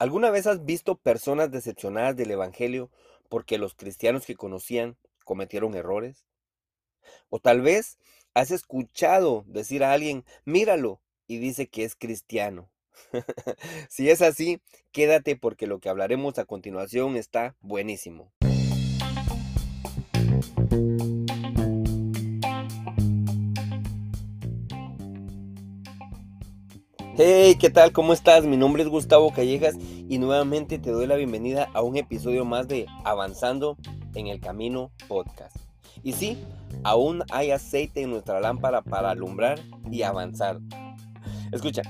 ¿Alguna vez has visto personas decepcionadas del Evangelio porque los cristianos que conocían cometieron errores? O tal vez has escuchado decir a alguien, míralo, y dice que es cristiano. si es así, quédate porque lo que hablaremos a continuación está buenísimo. Hey, ¿qué tal? ¿Cómo estás? Mi nombre es Gustavo Callejas y nuevamente te doy la bienvenida a un episodio más de Avanzando en el Camino Podcast. Y sí, aún hay aceite en nuestra lámpara para alumbrar y avanzar. Escucha,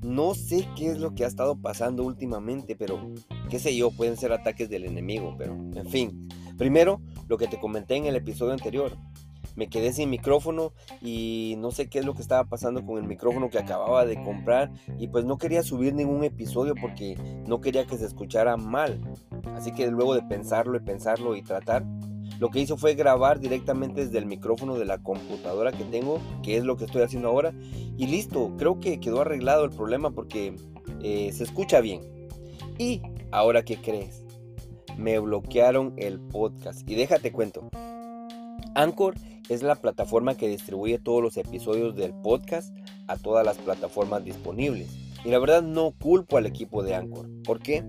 no sé qué es lo que ha estado pasando últimamente, pero qué sé yo, pueden ser ataques del enemigo, pero en fin. Primero, lo que te comenté en el episodio anterior, me quedé sin micrófono y no sé qué es lo que estaba pasando con el micrófono que acababa de comprar y pues no quería subir ningún episodio porque no quería que se escuchara mal. Así que luego de pensarlo y pensarlo y tratar, lo que hizo fue grabar directamente desde el micrófono de la computadora que tengo, que es lo que estoy haciendo ahora. Y listo, creo que quedó arreglado el problema porque eh, se escucha bien. Y ahora, ¿qué crees? Me bloquearon el podcast. Y déjate cuento. Anchor es la plataforma que distribuye todos los episodios del podcast a todas las plataformas disponibles. Y la verdad no culpo al equipo de Anchor. ¿Por qué?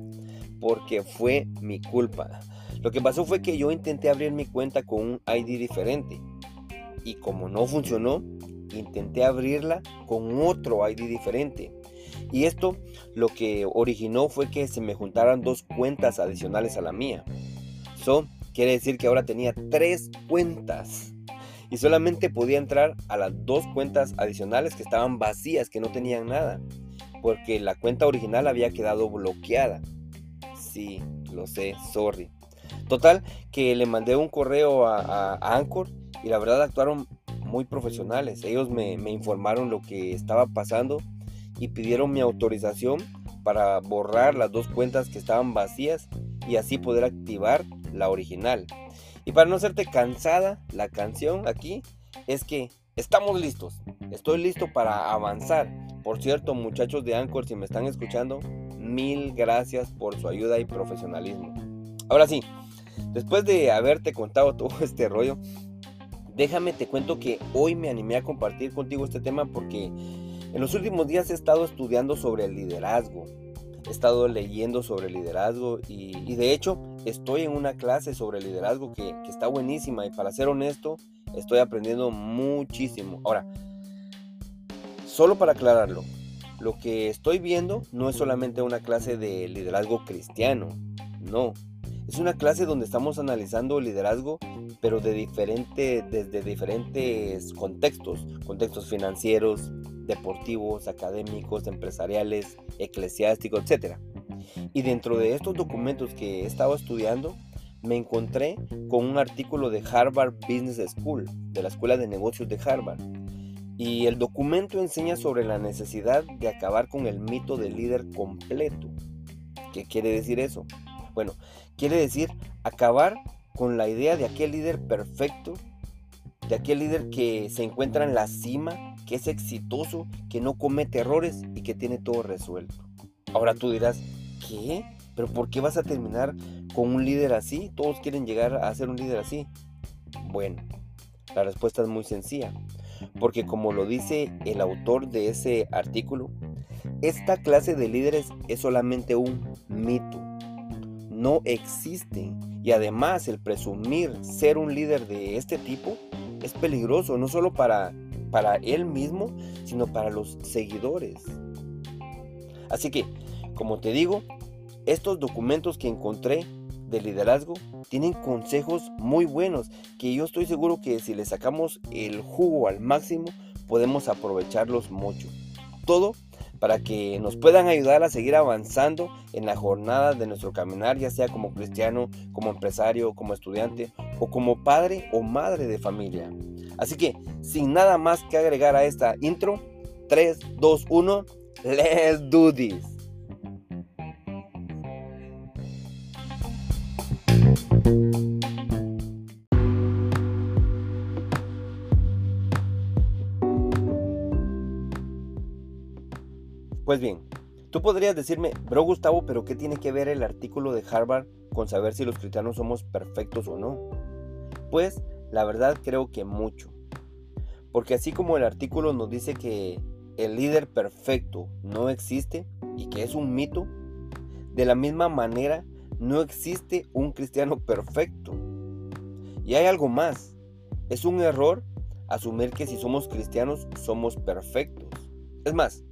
Porque fue mi culpa. Lo que pasó fue que yo intenté abrir mi cuenta con un ID diferente. Y como no funcionó, intenté abrirla con otro ID diferente. Y esto lo que originó fue que se me juntaran dos cuentas adicionales a la mía. Eso quiere decir que ahora tenía tres cuentas y solamente podía entrar a las dos cuentas adicionales que estaban vacías, que no tenían nada, porque la cuenta original había quedado bloqueada. Sí, lo sé, sorry. Total, que le mandé un correo a, Anchor y la verdad actuaron muy profesionales. Ellos me, me informaron lo que estaba pasando y pidieron mi autorización para borrar las dos cuentas que estaban vacías y así poder activar la original. Y para no hacerte cansada, la canción aquí es que estamos listos. Estoy listo para avanzar. Por cierto, muchachos de Anchor, si me están escuchando, mil gracias por su ayuda y profesionalismo. Ahora sí, después de haberte contado todo este rollo, déjame te cuento que hoy me animé a compartir contigo este tema porque en los últimos días he estado estudiando sobre el liderazgo he estado leyendo sobre liderazgo y, de hecho estoy en una clase sobre liderazgo que, está buenísima y para ser honesto estoy aprendiendo muchísimo. Ahora, solo para aclararlo, lo que estoy viendo no es solamente una clase de liderazgo cristiano, no. Es una clase donde estamos analizando liderazgo, pero de desde diferentes contextos, contextos financieros, deportivos, académicos, empresariales, eclesiásticos, etc. Y dentro de estos documentos que he estado estudiando, me encontré con un artículo de Harvard Business School, de la Escuela de Negocios de Harvard. Y el documento enseña sobre la necesidad de acabar con el mito del líder completo. ¿Qué quiere decir eso? Bueno, quiere decir acabar con la idea de aquel líder perfecto, de aquel líder que se encuentra en la cima que es exitoso, que no comete errores y que tiene todo resuelto. Ahora tú dirás, ¿qué? ¿Pero por qué vas a terminar con un líder así? Todos quieren llegar a ser un líder así. Bueno, la respuesta es muy sencilla. Porque como lo dice el autor de ese artículo, esta clase de líderes es solamente un mito. No existen. Y además el presumir ser un líder de este tipo es peligroso, no solo para para él mismo, sino para los seguidores. Así que, como te digo, estos documentos que encontré de liderazgo tienen consejos muy buenos que yo estoy seguro que si le sacamos el jugo al máximo podemos aprovecharlos mucho. Todo para que nos puedan ayudar a seguir avanzando en la jornada de nuestro caminar, ya sea como cristiano, como empresario, como estudiante o como padre o madre de familia. Así que, sin nada más que agregar a esta intro, 3, 2, 1, let's do this. Pues bien, Tú podrías decirme, bro Gustavo, pero ¿qué tiene que ver el artículo de Harvard con saber si los cristianos somos perfectos o no? Pues la verdad creo que mucho. Porque así como el artículo nos dice que el líder perfecto no existe y que es un mito, de la misma manera no existe un cristiano perfecto. Y hay algo más. Es un error asumir que si somos cristianos somos perfectos. Es más,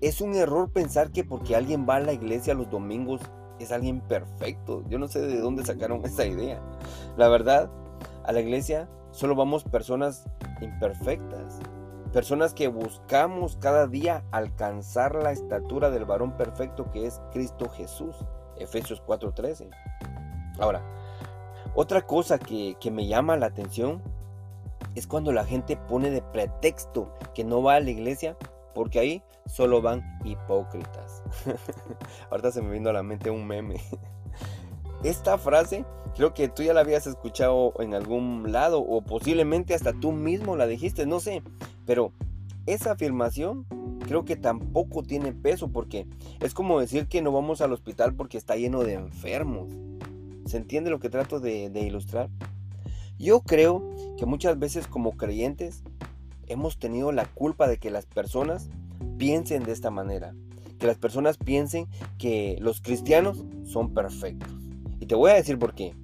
es un error pensar que porque alguien va a la iglesia los domingos es alguien perfecto. Yo no sé de dónde sacaron esa idea. La verdad, a la iglesia solo vamos personas imperfectas. Personas que buscamos cada día alcanzar la estatura del varón perfecto que es Cristo Jesús. Efesios 4:13. Ahora, otra cosa que, que me llama la atención es cuando la gente pone de pretexto que no va a la iglesia porque ahí solo van hipócritas. Ahorita se me vino a la mente un meme. Esta frase creo que tú ya la habías escuchado en algún lado o posiblemente hasta tú mismo la dijiste, no sé, pero esa afirmación creo que tampoco tiene peso porque es como decir que no vamos al hospital porque está lleno de enfermos. ¿Se entiende lo que trato de, de ilustrar? Yo creo que muchas veces como creyentes hemos tenido la culpa de que las personas piensen de esta manera. Que las personas piensen que los cristianos son perfectos. Y te voy a decir por qué.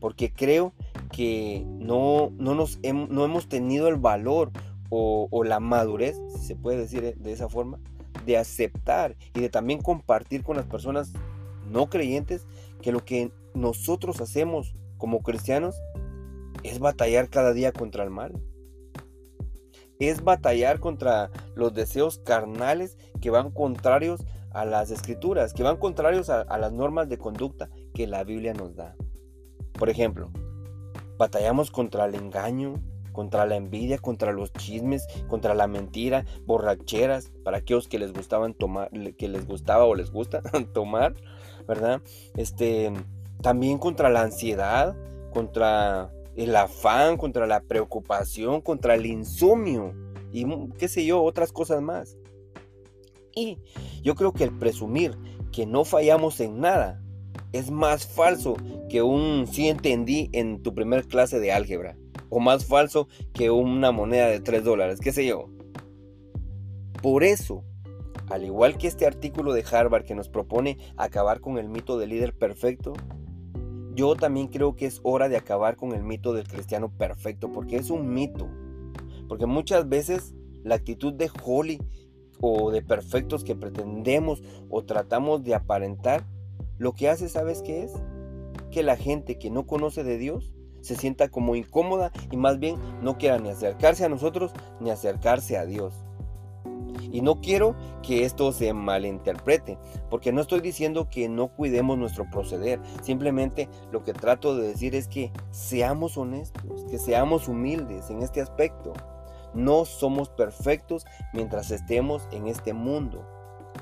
Porque creo que no, no, nos no hemos tenido el valor o, o, la madurez, si se puede decir de esa forma, de aceptar y de también compartir con las personas no creyentes que lo que nosotros hacemos como cristianos es batallar cada día contra el mal es batallar contra los deseos carnales que van contrarios a las escrituras, que van contrarios a, las normas de conducta que la Biblia nos da. Por ejemplo, batallamos contra el engaño, contra la envidia, contra los chismes, contra la mentira, borracheras, para aquellos que les gustaban tomar, que les gustaba o les gusta tomar, ¿verdad? Este, también contra la ansiedad, contra el afán, contra la preocupación, contra el insomnio y qué sé yo, otras cosas más. Y yo creo que el presumir que no fallamos en nada es más falso que un sí entendí en tu primer clase de álgebra. O más falso que una moneda de 3 dólares, qué sé yo. Por eso, al igual que este artículo de Harvard que nos propone acabar con el mito del líder perfecto, yo también creo que es hora de acabar con el mito del cristiano perfecto, porque es un mito. Porque muchas veces la actitud de holy o de perfectos que pretendemos o tratamos de aparentar, lo que hace, ¿sabes qué es? Que la gente que no conoce de Dios se sienta como incómoda y más bien no quiera ni acercarse a nosotros ni acercarse a Dios. Y no quiero que esto se malinterprete, porque no estoy diciendo que no cuidemos nuestro proceder. Simplemente lo que trato de decir es que seamos honestos, que seamos humildes en este aspecto. No somos perfectos mientras estemos en este mundo.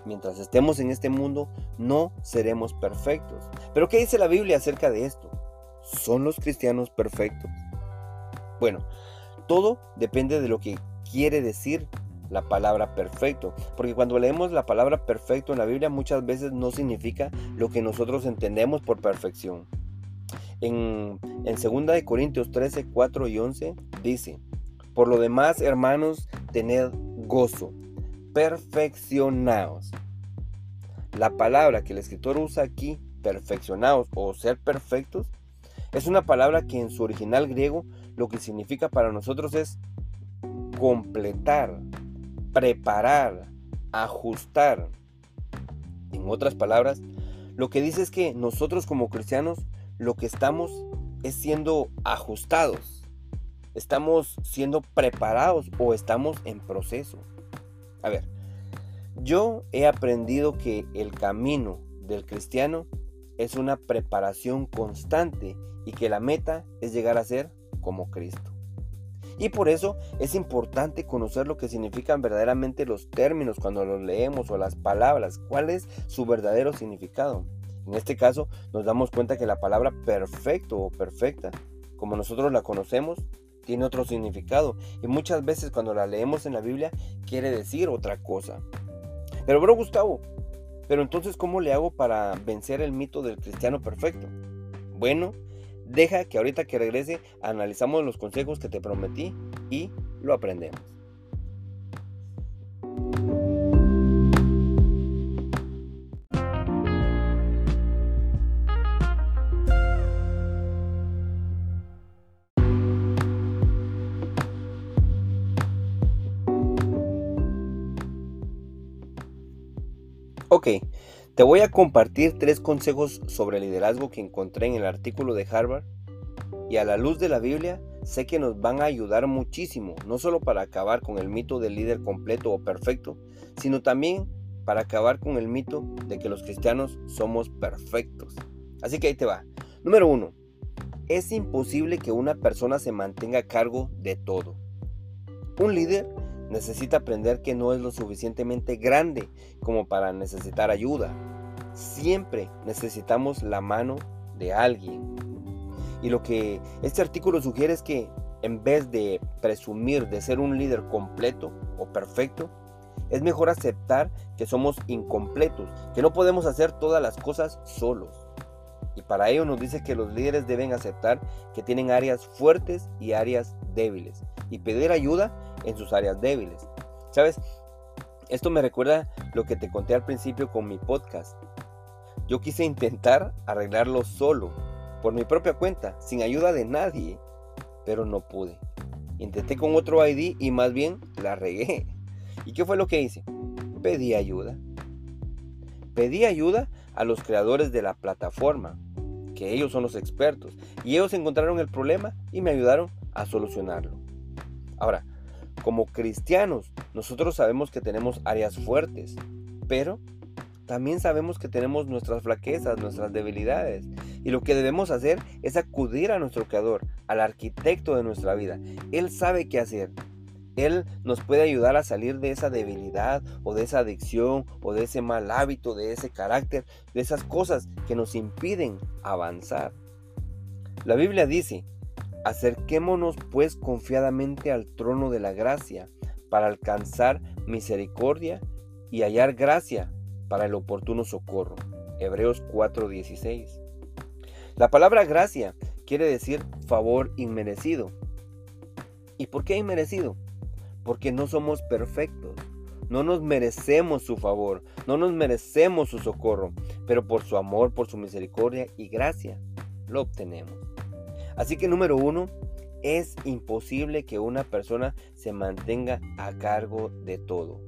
Mientras estemos en este mundo, no seremos perfectos. Pero ¿qué dice la Biblia acerca de esto? ¿Son los cristianos perfectos? Bueno, todo depende de lo que quiere decir la palabra perfecto. Porque cuando leemos la palabra perfecto en la Biblia muchas veces no significa lo que nosotros entendemos por perfección. En, en 2 de Corintios 13, 4 y 11 dice, por lo demás, hermanos, tened gozo, perfeccionados. La palabra que el escritor usa aquí, perfeccionados o ser perfectos, es una palabra que en su original griego lo que significa para nosotros es completar, preparar, ajustar. En otras palabras, lo que dice es que nosotros como cristianos lo que estamos es siendo ajustados. Estamos siendo preparados o estamos en proceso. A ver, yo he aprendido que el camino del cristiano es una preparación constante y que la meta es llegar a ser como Cristo. Y por eso es importante conocer lo que significan verdaderamente los términos cuando los leemos o las palabras, cuál es su verdadero significado. En este caso nos damos cuenta que la palabra perfecto o perfecta, como nosotros la conocemos, tiene otro significado y muchas veces cuando la leemos en la Biblia quiere decir otra cosa. Pero bro Gustavo, pero entonces ¿cómo le hago para vencer el mito del cristiano perfecto? Bueno, deja que ahorita que regrese analizamos los consejos que te prometí y lo aprendemos. Te voy a compartir tres consejos sobre liderazgo que encontré en el artículo de Harvard y a la luz de la Biblia sé que nos van a ayudar muchísimo, no solo para acabar con el mito del líder completo o perfecto, sino también para acabar con el mito de que los cristianos somos perfectos. Así que ahí te va. Número uno, es imposible que una persona se mantenga a cargo de todo. Un líder necesita aprender que no es lo suficientemente grande como para necesitar ayuda. Siempre necesitamos la mano de alguien. Y lo que este artículo sugiere es que en vez de presumir de ser un líder completo o perfecto, es mejor aceptar que somos incompletos, que no podemos hacer todas las cosas solos. Y para ello nos dice que los líderes deben aceptar que tienen áreas fuertes y áreas débiles y pedir ayuda en sus áreas débiles. ¿Sabes? Esto me recuerda lo que te conté al principio con mi podcast. Yo quise intentar arreglarlo solo, por mi propia cuenta, sin ayuda de nadie, pero no pude. Intenté con otro ID y más bien la regué. ¿Y qué fue lo que hice? Pedí ayuda. Pedí ayuda a los creadores de la plataforma, que ellos son los expertos, y ellos encontraron el problema y me ayudaron a solucionarlo. Ahora, como cristianos, nosotros sabemos que tenemos áreas fuertes, pero también sabemos que tenemos nuestras flaquezas, nuestras debilidades. Y lo que debemos hacer es acudir a nuestro Creador, al arquitecto de nuestra vida. Él sabe qué hacer. Él nos puede ayudar a salir de esa debilidad o de esa adicción o de ese mal hábito, de ese carácter, de esas cosas que nos impiden avanzar. La Biblia dice, acerquémonos pues confiadamente al trono de la gracia para alcanzar misericordia y hallar gracia para el oportuno socorro. Hebreos 4:16. La palabra gracia quiere decir favor inmerecido. ¿Y por qué inmerecido? Porque no somos perfectos. No nos merecemos su favor, no nos merecemos su socorro, pero por su amor, por su misericordia y gracia, lo obtenemos. Así que número uno, es imposible que una persona se mantenga a cargo de todo.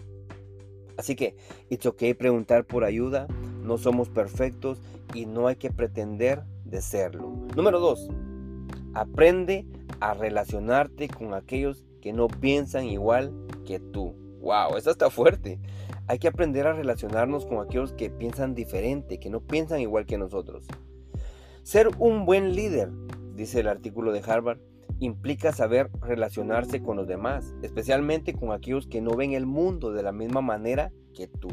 Así que, it's okay preguntar por ayuda, no somos perfectos y no hay que pretender de serlo. Número dos, aprende a relacionarte con aquellos que no piensan igual que tú. ¡Wow! Eso está fuerte. Hay que aprender a relacionarnos con aquellos que piensan diferente, que no piensan igual que nosotros. Ser un buen líder, dice el artículo de Harvard, implica saber relacionarse con los demás, especialmente con aquellos que no ven el mundo de la misma manera que tú.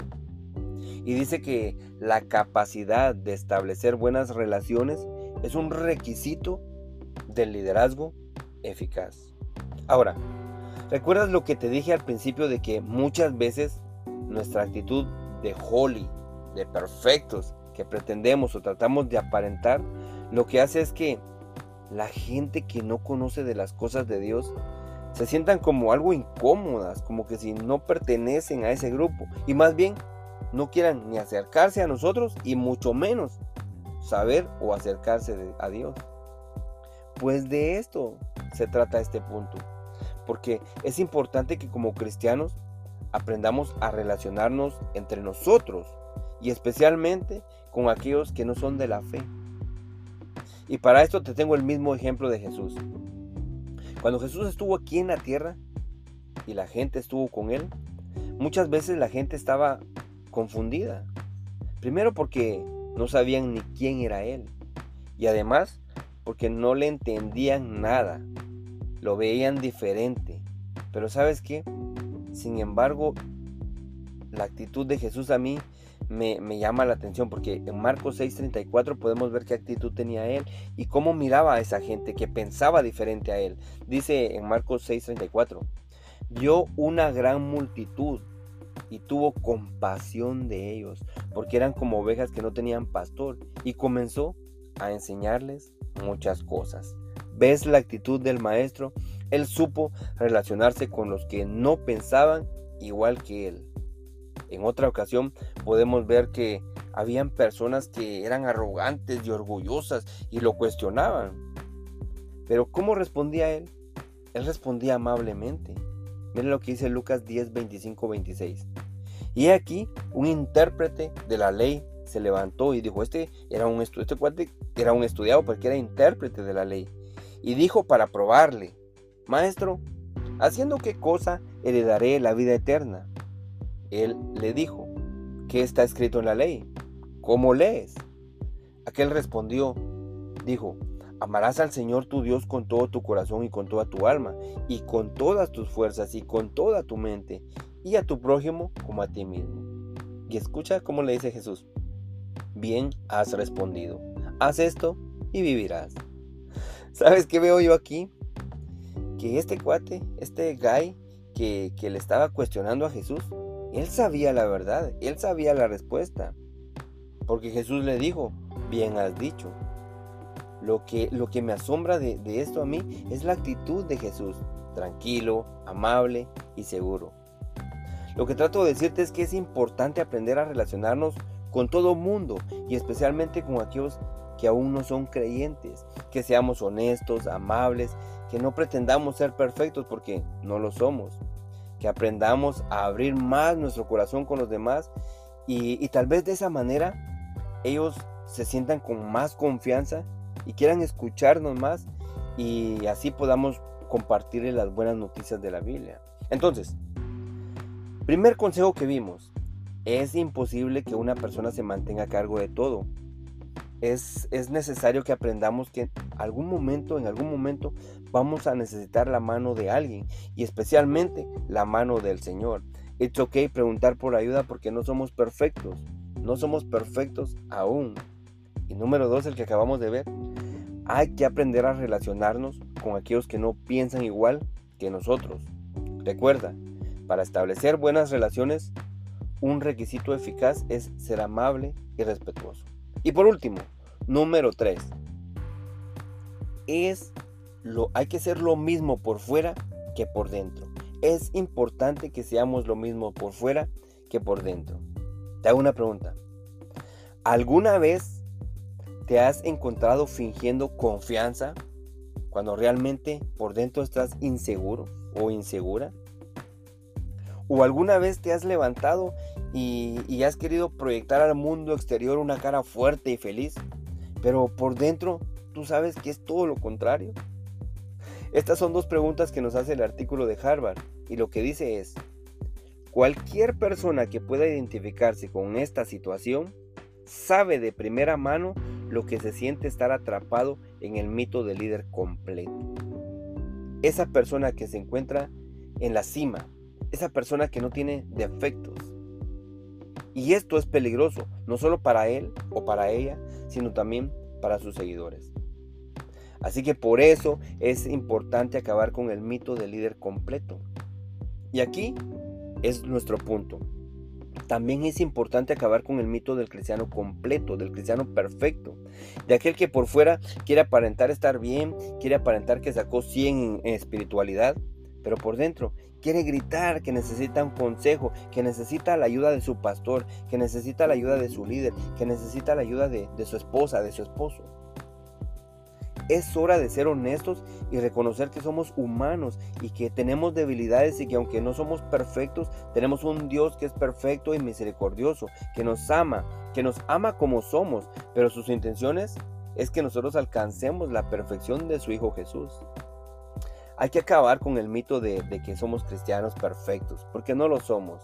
Y dice que la capacidad de establecer buenas relaciones es un requisito del liderazgo eficaz. Ahora, ¿Recuerdas lo que te dije al principio de que muchas veces nuestra actitud de holy, de perfectos, que pretendemos o tratamos de aparentar, lo que hace es que la gente que no conoce de las cosas de Dios se sientan como algo incómodas, como que si no pertenecen a ese grupo y más bien no quieran ni acercarse a nosotros y mucho menos saber o acercarse a Dios. Pues de esto se trata este punto porque es importante que como cristianos aprendamos a relacionarnos entre nosotros y especialmente con aquellos que no son de la fe. Y para esto te tengo el mismo ejemplo de Jesús. Cuando Jesús estuvo aquí en la tierra y la gente estuvo con él, muchas veces la gente estaba confundida. Primero porque no sabían ni quién era él. Y además porque no le entendían nada lo veían diferente. Pero sabes qué? Sin embargo, la actitud de Jesús a mí me, llama la atención porque en Marcos 6:34 podemos ver qué actitud tenía él y cómo miraba a esa gente que pensaba diferente a él. Dice en Marcos 6:34, vio una gran multitud y tuvo compasión de ellos, porque eran como ovejas que no tenían pastor, y comenzó a enseñarles muchas cosas. ¿Ves la actitud del maestro? Él supo relacionarse con los que no pensaban igual que él. En otra ocasión podemos ver que habían personas que eran arrogantes y orgullosas y lo cuestionaban. Pero ¿cómo respondía él? Él respondía amablemente. Miren lo que dice Lucas 10, 25, 26. Y aquí un intérprete de la ley se levantó y dijo, este era un, este era un estudiado porque era intérprete de la ley. Y dijo para probarle, Maestro, ¿haciendo qué cosa heredaré la vida eterna? Él le dijo, ¿qué está escrito en la ley? ¿Cómo lees? Aquel respondió, dijo, Amarás al Señor tu Dios con todo tu corazón y con toda tu alma, y con todas tus fuerzas y con toda tu mente, y a tu prójimo como a ti mismo. Y escucha cómo le dice Jesús, bien has respondido, haz esto y vivirás. ¿Sabes qué veo yo aquí? Que este cuate, este guy que, le estaba cuestionando a Jesús, él sabía la verdad, él sabía la respuesta. Porque Jesús le dijo, bien has dicho. Lo que, lo que me asombra de, de esto a mí es la actitud de Jesús, tranquilo, amable y seguro. Lo que trato de decirte es que es importante aprender a relacionarnos con todo mundo y especialmente con aquellos que aún no son creyentes, que seamos honestos, amables, que no pretendamos ser perfectos porque no lo somos, que aprendamos a abrir más nuestro corazón con los demás y, tal vez de esa manera ellos se sientan con más confianza y quieran escucharnos más y así podamos compartirles las buenas noticias de la Biblia. Entonces, primer consejo que vimos, es imposible que una persona se mantenga a cargo de todo. Es, es, necesario que aprendamos que en algún momento, en algún momento, vamos a necesitar la mano de alguien y especialmente la mano del Señor. Es ok preguntar por ayuda porque no somos perfectos. No somos perfectos aún. Y número dos, el que acabamos de ver, hay que aprender a relacionarnos con aquellos que no piensan igual que nosotros. Recuerda, para establecer buenas relaciones, un requisito eficaz es ser amable y respetuoso. Y por último, número 3. Es lo, hay que ser lo mismo por fuera que por dentro. Es importante que seamos lo mismo por fuera que por dentro. Te hago una pregunta. ¿Alguna vez ¿Te has encontrado fingiendo confianza cuando realmente por dentro estás inseguro o insegura? ¿O alguna vez te has levantado y, has querido proyectar al mundo exterior una cara fuerte y feliz, pero por dentro tú sabes que es todo lo contrario? Estas son dos preguntas que nos hace el artículo de Harvard y lo que dice es, cualquier persona que pueda identificarse con esta situación sabe de primera mano lo que se siente estar atrapado en el mito del líder completo. Esa persona que se encuentra en la cima, esa persona que no tiene defectos. Y esto es peligroso, no solo para él o para ella, sino también para sus seguidores. Así que por eso es importante acabar con el mito del líder completo. Y aquí es nuestro punto. También es importante acabar con el mito del cristiano completo, del cristiano perfecto, de aquel que por fuera quiere aparentar estar bien, quiere aparentar que sacó 100 en espiritualidad, pero por dentro quiere gritar que necesita un consejo, que necesita la ayuda de su pastor, que necesita la ayuda de su líder, que necesita la ayuda de, de su esposa, de su esposo. Es hora de ser honestos y reconocer que somos humanos y que tenemos debilidades y que aunque no somos perfectos, tenemos un Dios que es perfecto y misericordioso, que nos ama, que nos ama como somos, pero sus intenciones es que nosotros alcancemos la perfección de su Hijo Jesús. Hay que acabar con el mito de, que somos cristianos perfectos, porque no lo somos.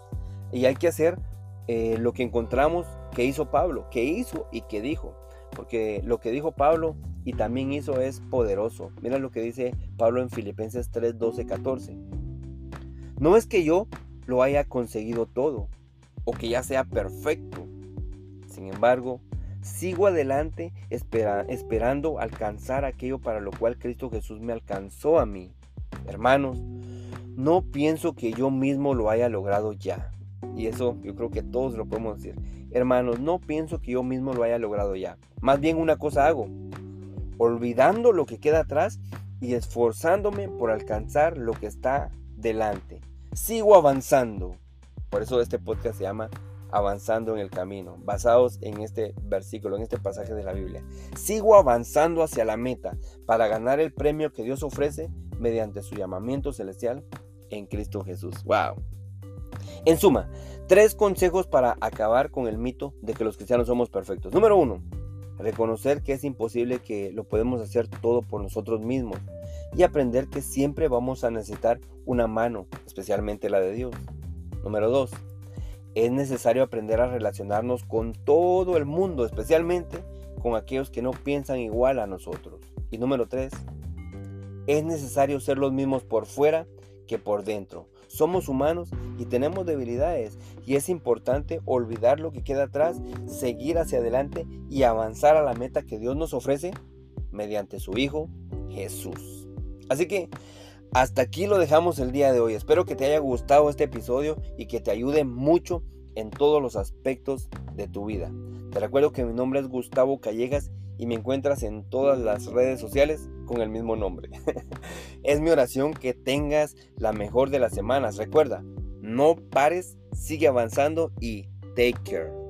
Y hay que hacer eh, lo que encontramos que hizo Pablo, que hizo y que dijo. Porque lo que dijo Pablo y también hizo es poderoso. Mira lo que dice Pablo en Filipenses 3, 12, 14. No es que yo lo haya conseguido todo o que ya sea perfecto. Sin embargo, sigo adelante esperando alcanzar aquello para lo cual Cristo Jesús me alcanzó a mí. Hermanos, no pienso que yo mismo lo haya logrado ya. y eso yo creo que todos lo podemos decir. Hermanos, no pienso que yo mismo lo haya logrado ya. Más bien una cosa hago, olvidando lo que queda atrás y esforzándome por alcanzar lo que está delante. Sigo avanzando. Por eso este podcast se llama Avanzando en el Camino, basados en este versículo, en este pasaje de la Biblia. Sigo avanzando hacia la meta para ganar el premio que Dios ofrece mediante su llamamiento celestial en Cristo Jesús. ¡Wow! En suma, tres consejos para acabar con el mito de que los cristianos somos perfectos. Número uno, reconocer que es imposible que lo podemos hacer todo por nosotros mismos y aprender que siempre vamos a necesitar una mano, especialmente la de Dios. Número 2. Es necesario aprender a relacionarnos con todo el mundo, especialmente con aquellos que no piensan igual a nosotros. Y número 3. Es necesario ser los mismos por fuera que por dentro. Somos humanos y tenemos debilidades y es importante olvidar lo que queda atrás, seguir hacia adelante y avanzar a la meta que Dios nos ofrece mediante su Hijo Jesús. Así que hasta aquí lo dejamos el día de hoy. Espero que te haya gustado este episodio y que te ayude mucho en todos los aspectos de tu vida. Te recuerdo que mi nombre es Gustavo Callejas y me encuentras en todas las redes sociales con el mismo nombre. es mi oración que tengas la mejor de las semanas. Recuerda, no pares, sigue avanzando y take care.